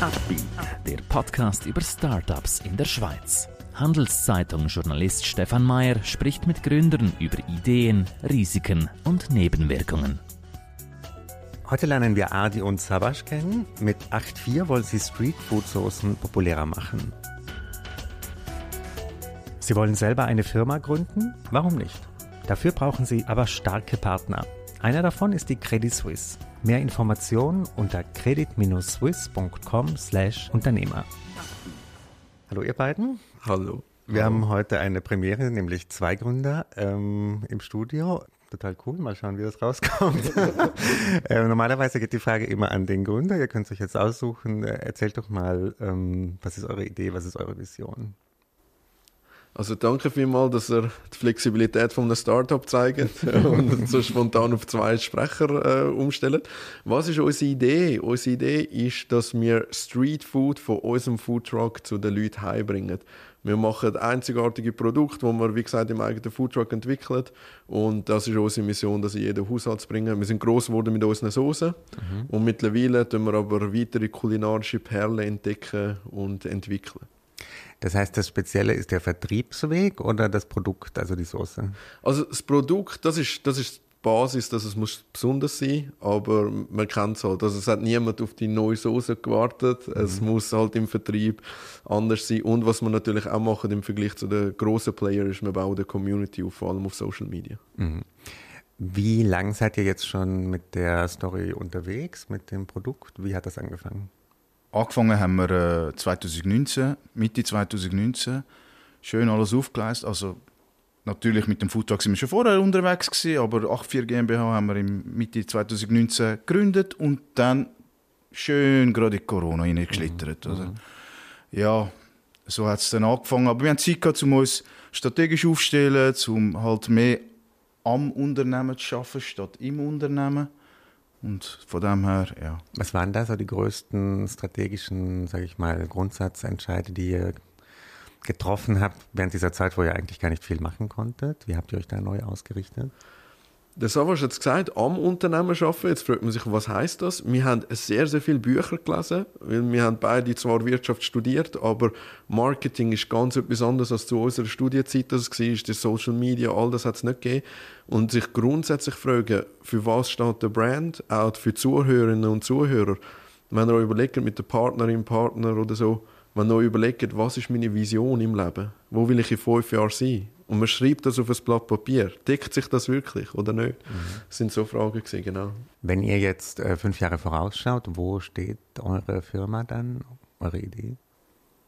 Upbeat, der Podcast über Startups in der Schweiz. Handelszeitung-Journalist Stefan Mayer spricht mit Gründern über Ideen, Risiken und Nebenwirkungen. Heute lernen wir Adi und Sabash kennen. Mit 8.4 wollen sie Streetfood-Soßen populärer machen. Sie wollen selber eine Firma gründen? Warum nicht? Dafür brauchen sie aber starke Partner. Einer davon ist die Credit Suisse. Mehr Informationen unter credit-swiss.com/Unternehmer. Hallo ihr beiden. Hallo. Wir Hallo. haben heute eine Premiere, nämlich zwei Gründer ähm, im Studio. Total cool, mal schauen, wie das rauskommt. äh, normalerweise geht die Frage immer an den Gründer. Ihr könnt es euch jetzt aussuchen. Äh, erzählt doch mal, ähm, was ist eure Idee, was ist eure Vision? Also danke vielmals, dass ihr die Flexibilität von einem Startup zeigt und so spontan auf zwei Sprecher äh, umstellt. Was ist unsere Idee? Unsere Idee ist, dass wir Street Food von unserem Foodtruck zu den Leuten heimbringen. Wir machen einzigartige Produkte, die wir, wie gesagt, im eigenen Foodtruck entwickeln. Und das ist unsere Mission, das in jeden Haushalt zu bringen. Wir sind gross geworden mit unseren Soßen. Mhm. Und mittlerweile tun wir aber weitere kulinarische Perlen entdecken und entwickeln. Das heißt, das Spezielle ist der Vertriebsweg oder das Produkt, also die Soße? Also das Produkt, das ist, das ist die Basis, dass es muss besonders sein, aber man kennt es halt. Also es hat niemand auf die neue Soße gewartet. Mhm. Es muss halt im Vertrieb anders sein. Und was man natürlich auch machen im Vergleich zu den grossen Playern ist, wir bauen eine Community auf, vor allem auf Social Media. Mhm. Wie lang seid ihr jetzt schon mit der Story unterwegs, mit dem Produkt? Wie hat das angefangen? Angefangen haben wir äh, 2019, Mitte 2019. Schön alles aufgeleistet. Also natürlich mit dem Foodtruck sind wir schon vorher unterwegs gewesen, aber 84 GmbH haben wir im Mitte 2019 gegründet und dann schön gerade in Corona hineingeschlittert. Mhm. Also, ja, so hat es dann angefangen. Aber wir haben Zeit gehabt, um uns strategisch aufzustellen, um halt mehr am Unternehmen zu arbeiten, statt im Unternehmen. Und von dem her, ja. Was waren da so die größten strategischen, sage ich mal, Grundsatzentscheide, die ihr getroffen habt während dieser Zeit, wo ihr eigentlich gar nicht viel machen konntet? Wie habt ihr euch da neu ausgerichtet? Der Savas hat gesagt, am Unternehmen arbeiten. Jetzt fragt man sich, was heißt das? Wir haben sehr, sehr viele Bücher gelesen, weil wir haben beide zwar Wirtschaft studiert, aber Marketing ist ganz etwas anderes als zu unserer Studienzeit das war. Die Social Media, all das hat es nicht gegeben. Und sich grundsätzlich fragen, für was steht der Brand, auch für Zuhörerinnen und Zuhörer. Wenn ihr euch überlegt, mit der Partnerin, Partner oder so, wenn ihr euch überlegt, was ist meine Vision im Leben? Wo will ich in fünf Jahren sein? Und man schreibt das auf ein Blatt Papier. Deckt sich das wirklich oder nicht? Mhm. Das sind so Fragen gewesen, genau. Wenn ihr jetzt äh, fünf Jahre vorausschaut, wo steht eure Firma dann, eure Idee?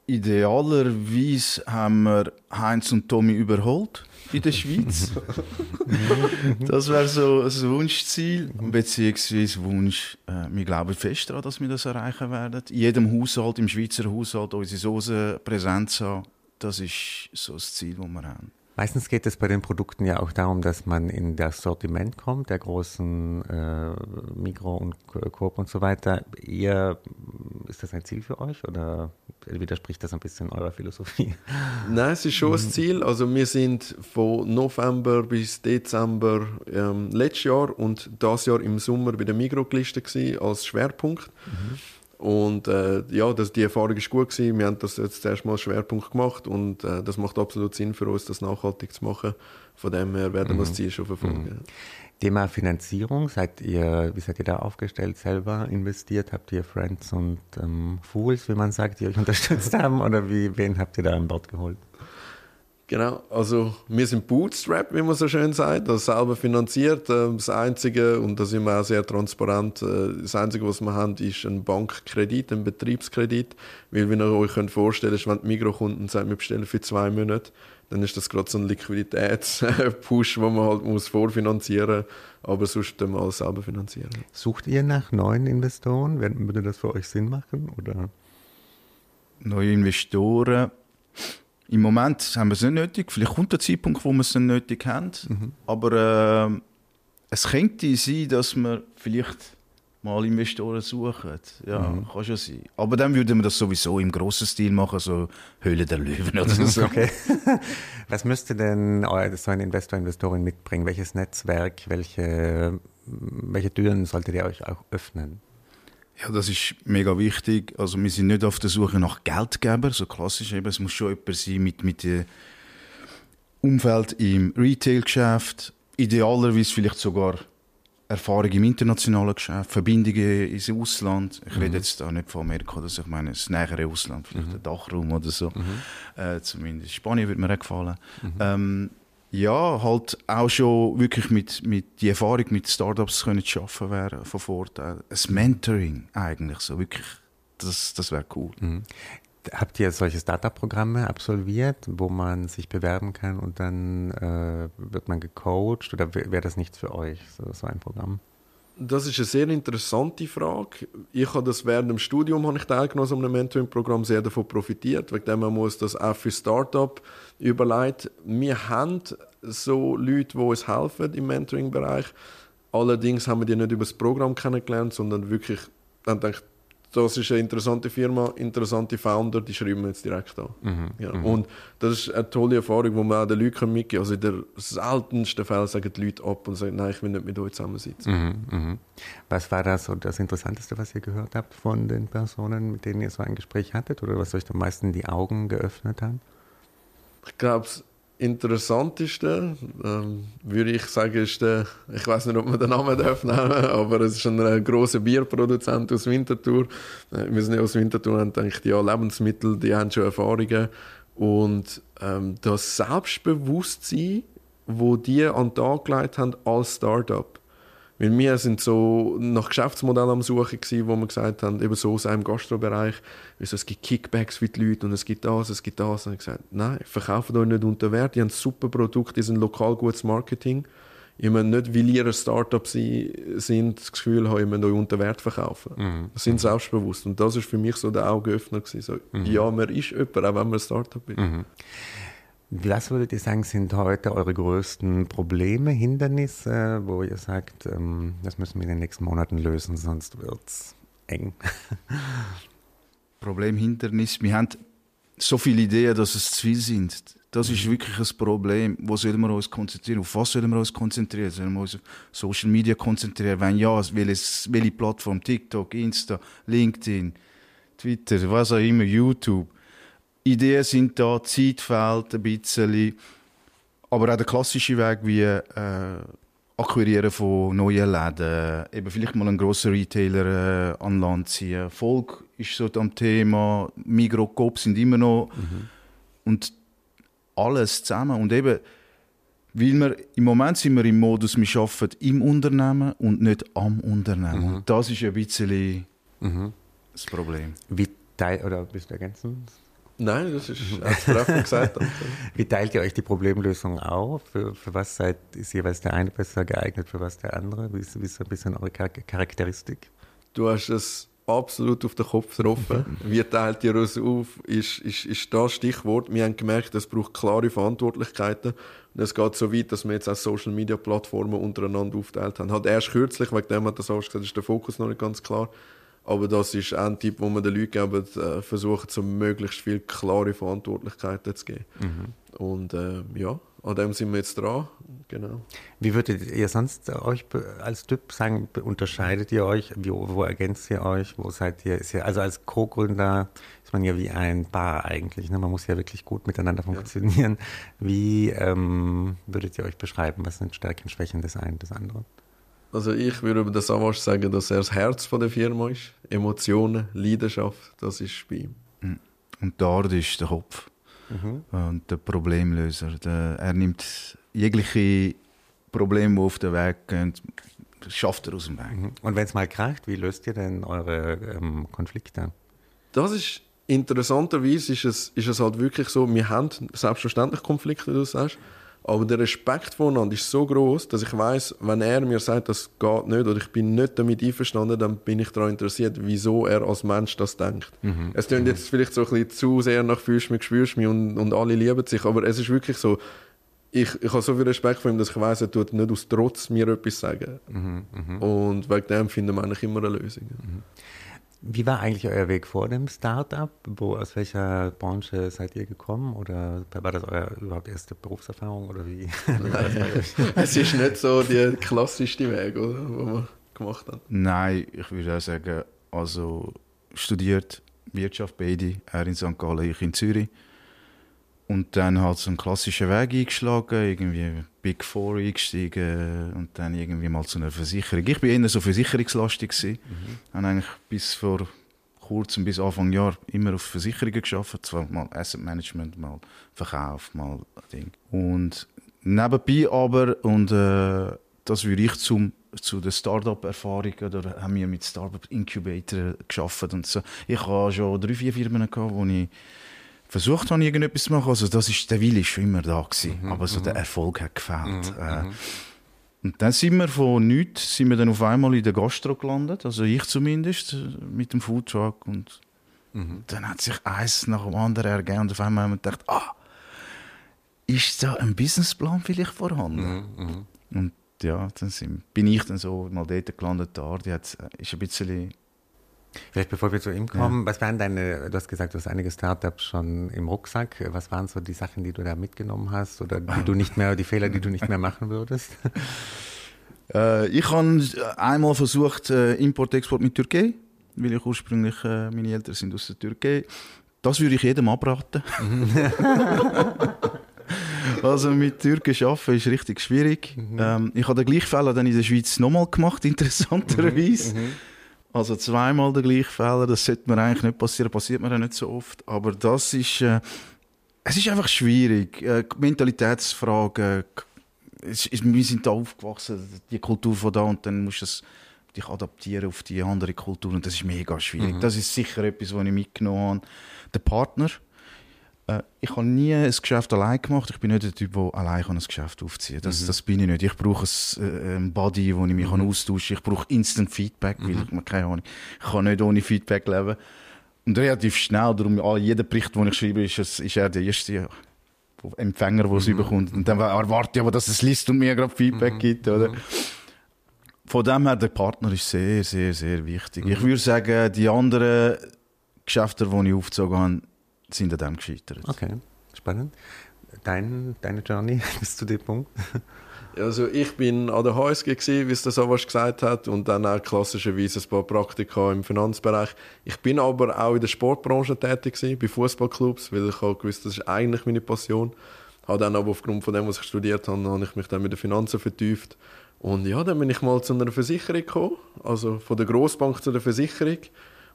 Idealerweise haben wir Heinz und Tommy überholt in der Schweiz. das wäre so ein Wunschziel, beziehungsweise Wunsch. Äh, wir glauben fest daran, dass wir das erreichen werden. In jedem Haushalt, im Schweizer Haushalt, unsere Soße Präsenz haben. Das ist so das Ziel, das wir haben. Meistens geht es bei den Produkten ja auch darum, dass man in das Sortiment kommt, der großen äh, Mikro und Coop und so weiter. Ihr, ist das ein Ziel für euch oder widerspricht das ein bisschen eurer Philosophie? Nein, es ist schon ein Ziel. Also wir sind von November bis Dezember ähm, letztes Jahr und das Jahr im Sommer bei der Migro gelistet als Schwerpunkt. Mhm. Und äh, ja, das, die Erfahrung ist gut gewesen. Wir haben das jetzt zuerst mal Schwerpunkt gemacht und äh, das macht absolut Sinn für uns, das nachhaltig zu machen. Von dem her werden wir mhm. das Ziel schon verfolgen. Mhm. Thema Finanzierung, seid ihr, wie seid ihr da aufgestellt, selber investiert? Habt ihr Friends und ähm, Fools, wie man sagt, die euch unterstützt haben? Oder wie, wen habt ihr da an Bord geholt? Genau, also wir sind Bootstrap, wie man so schön sagt, das selber finanziert. Ähm, das Einzige, und da sind wir auch sehr transparent, äh, das Einzige, was wir haben, ist ein Bankkredit, ein Betriebskredit. Weil, wie ihr euch könnt vorstellen könnt, wenn die Mikrokunden sagen, wir bestellen für zwei Monate, dann ist das gerade so ein Liquiditätspush, wo man halt muss vorfinanzieren muss, aber sonst dann alles selber finanzieren. Sucht ihr nach neuen Investoren? Würde das für euch Sinn machen? Oder? Neue Investoren im Moment haben wir es nicht nötig. Vielleicht kommt der Zeitpunkt, wo wir es dann nötig haben. Mhm. Aber äh, es könnte sein, dass wir vielleicht mal Investoren suchen. Ja, mhm. kann schon sein. Aber dann würden wir das sowieso im grossen Stil machen, so Höhle der Löwen oder so. Okay. Was müsste denn so ein Investor, Investorin mitbringen? Welches Netzwerk, welche, welche Türen solltet ihr euch auch öffnen? Ja, das ist mega wichtig. Also wir sind nicht auf der Suche nach Geldgeber, so klassisch eben. Es muss schon jemand sein mit, mit dem Umfeld im Retail-Geschäft, idealerweise vielleicht sogar Erfahrung im internationalen Geschäft, Verbindungen ins Ausland. Ich mhm. rede jetzt auch nicht von Amerika, dass ich meine, das nähere Ausland, vielleicht mhm. der Dachraum oder so. Mhm. Äh, zumindest Spanien würde mir auch gefallen. Mhm. Ähm, ja, halt auch schon wirklich mit, mit die Erfahrung mit Startups zu schaffen wäre von Vorteil. Ein Mentoring eigentlich so wirklich, das, das wäre cool. Mhm. Habt ihr solche Startup-Programme absolviert, wo man sich bewerben kann und dann äh, wird man gecoacht oder wäre das nichts für euch, so, so ein Programm? Das ist eine sehr interessante Frage. Ich habe das während dem Studium habe ich teilgenommen so einem Mentoring-Programm sehr davon profitiert, wegen dem man muss das auch für Startup überlegt. Wir haben so Leute, die uns helfen im Mentoring-Bereich. Allerdings haben wir die nicht über das Programm kennengelernt, sondern wirklich dann denkt, das ist eine interessante Firma, interessante Founder, die schreiben wir jetzt direkt an. Mhm, ja. Mhm. Und das ist eine tolle Erfahrung, die man auch den Leuten mitgeben kann. Also in der seltensten Fällen sagen die Leute ab und sagen, nein, ich will nicht mit euch zusammensitzen. Mhm, mhm. Was war das so das Interessanteste, was ihr gehört habt von den Personen, mit denen ihr so ein Gespräch hattet? Oder was euch am meisten die Augen geöffnet hat? Ich glaube, interessanteste, ähm, würde ich sagen, ist der, ich weiß nicht, ob man den Namen darf nehmen, aber es ist ein, ein großer Bierproduzent aus Winterthur. Äh, wir sind ja aus Winterthur und denke ja, Lebensmittel, die haben schon Erfahrungen. Und ähm, das Selbstbewusstsein, wo die an den Tag gelegt haben als Startup, weil wir sind so nach Geschäftsmodellen am Suchen gewesen, wo wir gesagt haben, eben so aus einem Gastrobereich, also es gibt Kickbacks für die Leute und es gibt das, es gibt das. Und ich gesagt, nein, verkaufen euch nicht unter Wert, die haben super Produkte, die sind lokal gutes Marketing. Ich meine nicht, weil ihr ein Startup sind, das Gefühl haben, ich müsst euch unter Wert verkaufen. Mhm. Das sind selbstbewusst. Und das ist für mich so der Augenöffner gewesen. So, mhm. Ja, man ist jemand, auch wenn man ein Startup ist. Mhm. Was würdet ihr sagen, sind heute eure größten Probleme, Hindernisse, wo ihr sagt, ähm, das müssen wir in den nächsten Monaten lösen, sonst wird es eng? Problem, Hindernis, wir haben so viele Ideen, dass es zu viel sind. Das ist wirklich ein Problem. Wo sollen wir uns konzentrieren? Auf was sollen wir uns konzentrieren? Sollen wir uns auf Social Media konzentrieren? Wenn ja, welche Plattform? TikTok, Insta, LinkedIn, Twitter, was auch immer, YouTube Ideen sind da, Zeit fehlt ein bisschen. Aber auch der klassische Weg wie äh, Akquirieren von neuen Läden, eben vielleicht mal einen grossen Retailer äh, an Land ziehen. Volk ist so am Thema, Migros, Coop sind immer noch. Mhm. Und alles zusammen. Und eben, weil wir, im Moment sind wir im Modus, wir arbeiten im Unternehmen und nicht am Unternehmen. Mhm. Und das ist ein bisschen mhm. das Problem. Wie teil, oder bist du ergänzend? Nein, das ist treffend gesagt. Wie teilt ihr euch die Problemlösung auf? Für, für, was seid, ist jeweils der eine besser geeignet, für was der andere? Wie ist, wie ist ein bisschen eure Charakteristik? Du hast es absolut auf den Kopf getroffen. Wie teilt ihr uns auf, ist, ist, ist das Stichwort. Wir haben gemerkt, es braucht klare Verantwortlichkeiten. Und es geht so weit, dass wir jetzt auch Social-Media-Plattformen untereinander aufteilt haben. Hat erst kürzlich, wegen dem hat das auch gesagt, ist der Fokus noch nicht ganz klar. Aber das ist ein Tipp, wo man den Leuten geben, äh, versuchen, so möglichst viel klare Verantwortlichkeiten zu geben. Mhm. Und äh, ja, an dem sind wir jetzt dran. Genau. Wie würdet ihr sonst euch als Typ sagen, unterscheidet ihr euch? Wo, wo ergänzt ihr euch? Wo seid ihr? ihr also als Co-Gründer ist man ja wie ein Paar eigentlich. Ne? Man muss ja wirklich gut miteinander funktionieren. Ja. Wie ähm, würdet ihr euch beschreiben? Was sind Stärken, Schwächen des einen, des anderen? Also ich würde über den Savas sagen, dass er das Herz von der Firma ist. Emotionen, Leidenschaft, das ist bei ihm. Mhm. Und dort ist der Kopf mhm. und der Problemlöser. Der, er nimmt jegliche Probleme, die auf den Weg gehen, schafft er aus dem Weg. Mhm. Und wenn es mal kracht, wie löst ihr denn eure ähm, Konflikte? Das ist interessanterweise ist es, ist es halt wirklich so, wir haben selbstverständlich Konflikte, wie du sagst. Aber der Respekt voneinander ist so groß, dass ich weiß, wenn er mir sagt, das geht nicht oder ich bin nicht damit einverstanden, dann bin ich daran interessiert, wieso er als Mensch das denkt. Mhm. Es klingt mhm. jetzt vielleicht so ein bisschen zu sehr nach «Fühlst mich, spürst mich» und, und alle lieben sich, aber es ist wirklich so, ich, ich habe so viel Respekt vor ihm, dass ich weiß, er tut nicht aus Trotz mir etwas sagen. Mhm, mh. Und wegen dem finden wir eigentlich immer eine Lösung. Wie war eigentlich euer Weg vor dem Startup? Wo, aus welcher Branche seid ihr gekommen? Oder war das eure überhaupt erste Berufserfahrung? Oder wie? es ist nicht so der klassischste Weg, oder, wo wir gemacht haben. Nein, ich würde auch sagen, also studiert Wirtschaft beide, er in St. Gallen, ich in Zürich. Und dann halt so einen klassischen Weg eingeschlagen, irgendwie Big Four eingestiegen und dann irgendwie mal zu einer Versicherung. Ich bin eher so versicherungslastig gewesen. Mhm. Habe eigentlich bis vor kurzem, bis Anfang Jahr immer auf Versicherungen geschafft. Zwar mal Asset Management, mal Verkauf, mal Ding. Und nebenbei aber, und äh, das würde ich zum zu der Startup-Erfahrung oder haben wir mit Startup-Incubator geschafft und so. Ich habe schon drei, vier Firmen gehabt, wo ich versucht habe, irgendetwas zu machen. Also das ist, der Wille ist schon immer da gewesen, mhm, aber so der mhm. Erfolg hat gefehlt. Mhm, äh, mhm. und dann sind wir von nichts, sind wir dann auf einmal in der Gastro gelandet, also ich zumindest, mit dem Foodtruck und mhm. dann hat sich eins nach dem anderen ergeben und auf einmal haben wir gedacht, ah, ist da ein Businessplan vielleicht vorhanden? Mhm, und ja, dann sind, bin ich dann so mal dort gelandet. Da, die hat, äh, ist ein bisschen Vielleicht bevor wir zu ihm kommen, ja. was waren deine, du hast gesagt, du hast einige Startups schon im Rucksack. Was waren so die Sachen, die du da mitgenommen hast oder die du nicht mehr, die Fehler, die du nicht mehr machen würdest? Äh, ich habe einmal versucht, äh, Import-Export mit Türkei, weil ich ursprünglich, äh, meine Eltern sind aus der Türkei. Das würde ich jedem abraten. Also mit Türken arbeiten ist richtig schwierig. Mhm. Ähm, ich habe den gleichen Fehler dann in der Schweiz nochmal gemacht, interessanterweise. Mhm. Mhm. Also zweimal den gleichen Fehler, das sollte mir eigentlich nicht passieren, passiert mir ja nicht so oft. Aber das ist, äh, es ist einfach schwierig. Äh, Mentalitätsfragen, es wir sind da aufgewachsen, die Kultur von da und dann musst du es dich adaptieren auf die andere Kultur und das ist mega schwierig. Mhm. Das ist sicher etwas, was ich mitgenommen habe. Der Partner, ich habe nie ein Geschäft allein gemacht. Ich bin nicht der Typ, der allein ein Geschäft aufziehen kann. Das, mhm. das bin ich nicht. Ich brauche ein, äh, Body, wo ich mich mhm. austauschen kann. Ich brauche Instant Feedback, weil mhm. ich, keine Ahnung, ich kann nicht ohne Feedback leben. Und relativ schnell, darum, jeder Bericht, den ich schreibe, ist, ist er der erste Empfänger, der es mhm. überkommt. Und dann erwarte ich aber, dass es liest und mir gerade Feedback mhm. gibt, oder? Mhm. Von dem her, der Partner ist sehr, sehr, sehr wichtig. Ich würde sagen, die anderen Geschäfte, die ich aufgezogen habe, sind an dem gescheitert. Okay, spannend. Dein, deine Journey bis zu dem Punkt? Also ich bin an der HSG gewesen, wie es der Savas gesagt hat, und dann auch klassischerweise ein paar Praktika im Finanzbereich. Ich bin aber auch in der Sportbranche tätig gewesen, bei Fußballclubs, weil ich halt gewusst, das ist eigentlich meine Passion. Habe dann aber aufgrund von dem, was ich studiert habe, habe ich mich dann mit den Finanzen vertieft. Und ja, dann bin ich mal zu einer Versicherung gekommen, also von der Grossbank zu der Versicherung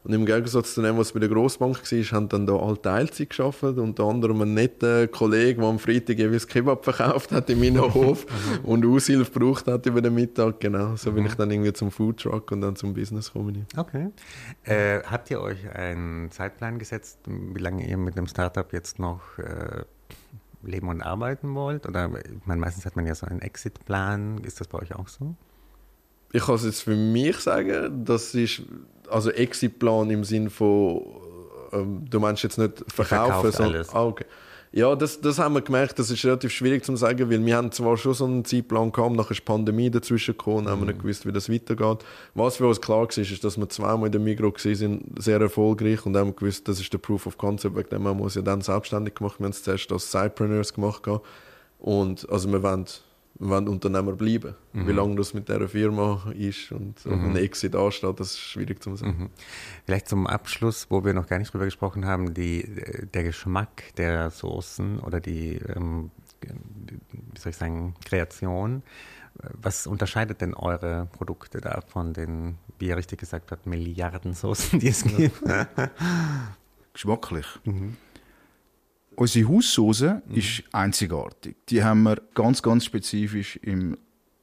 und im Gegensatz zu dem, was bei der Grossbank war, haben dann da alle Teilzeit geschafft. Unter anderem ein netter Kollege, der am Freitag jeweils Kebab verkauft hat in meinem Hof und Aushilfe gebraucht hat über den Mittag. Genau, so bin mhm. ich dann irgendwie zum Foodtruck und dann zum Business gekommen. Okay. Äh, habt ihr euch einen Zeitplan gesetzt, wie lange ihr mit dem Startup jetzt noch äh, leben und arbeiten wollt? Oder ich meine, meistens hat man ja so einen Exit-Plan. Ist das bei euch auch so? Ich kann es jetzt für mich sagen, das ist also Exitplan im Sinn von, ähm, du meinst jetzt nicht verkaufen, sondern. Ah, okay. Ja, das, das haben wir gemerkt, das ist relativ schwierig zu sagen, weil wir haben zwar schon so einen Zeitplan gehabt, nachher ist die Pandemie dazwischen gekommen, mhm. haben wir nicht gewusst, wie das weitergeht. Was für uns klar war, ist, dass wir zweimal in der Migro sind, sehr erfolgreich und haben gewusst, das ist der Proof of Concept, wegen dem haben wir uns ja dann selbstständig gemacht. Wir haben es zuerst als Sidepreneurs gemacht und also wir wollen wollen Unternehmer bleiben. Mhm. Wie lange das mit dieser Firma ist und mhm. ein Exit ansteht, das ist schwierig zu sagen. Mhm. Vielleicht zum Abschluss, wo wir noch gar nicht drüber gesprochen haben, die, der Geschmack der Soßen oder die, ähm, wie soll ich sagen, Kreation. Was unterscheidet denn eure Produkte da von den, wie ihr richtig gesagt habt, Milliarden Soßen, die es gibt? Geschmacklich. Mhm. Unsere Haussauce mhm. ist einzigartig. Die haben wir ganz, ganz spezifisch im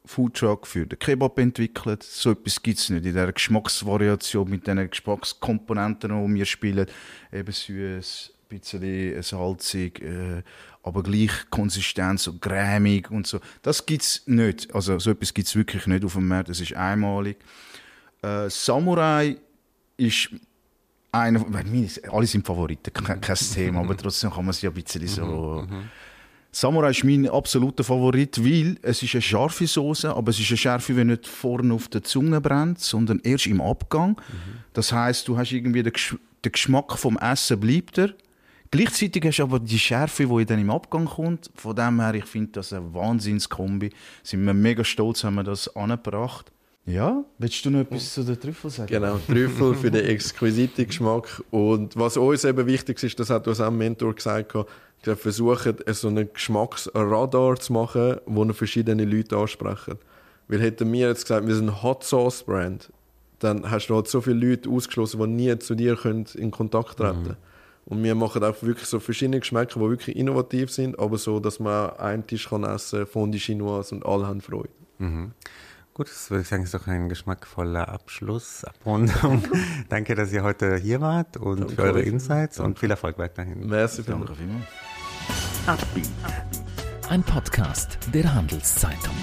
Foodtruck für den Kebab entwickelt. So etwas gibt es nicht in dieser Geschmacksvariation mit den Geschmackskomponenten, die wir spielen. Eben süß, ein bisschen salzig, äh, aber gleich Konsistenz, so cremig und so. Das gibt es nicht. Also so etwas gibt es wirklich nicht auf dem Markt. Das ist einmalig. Äh, Samurai ist einer, alle sind Favoriten, kein, kein Thema, aber trotzdem kann man sie ein bisschen so. Samurai ist mein absoluter Favorit, weil es ist eine scharfe Soße, aber es ist eine Schärfe, die nicht vorne auf der Zunge brennt, sondern erst im Abgang. Das heißt, du hast irgendwie den, Gesch den Geschmack vom Essen bleibt er. Gleichzeitig hast du aber die Schärfe, die dann im Abgang kommt. Von dem her, ich finde das eine Wahnsinnskombi. Sind wir mega stolz, haben wir das angebracht. Ja, willst du noch etwas zu den Trüffeln sagen? Genau, Trüffel für den exquisiten Geschmack. Und was uns eben wichtig ist, das hat uns auch ein Mentor gesagt, wir versuchen, so einen Geschmacksradar zu machen, wo verschiedene Leute ansprechen. Weil hätten wir jetzt gesagt, wir sind ein Hot Sauce Brand, dann hast du halt so viele Leute ausgeschlossen, die nie zu dir können in Kontakt treten können. Und wir machen auch wirklich so verschiedene Geschmäcker, die wirklich innovativ sind, aber so, dass man einen Tisch kann essen kann, Fondue Chinoise und alle haben Freude. Mhm. Gut, das würde ich sagen, ist doch ein geschmackvoller Abschluss, Abrundung. Danke, dass ihr heute hier wart und Danke für eure Insights Danke. und viel Erfolg weiterhin. Merci vielmals. Ein Podcast der Handelszeitung.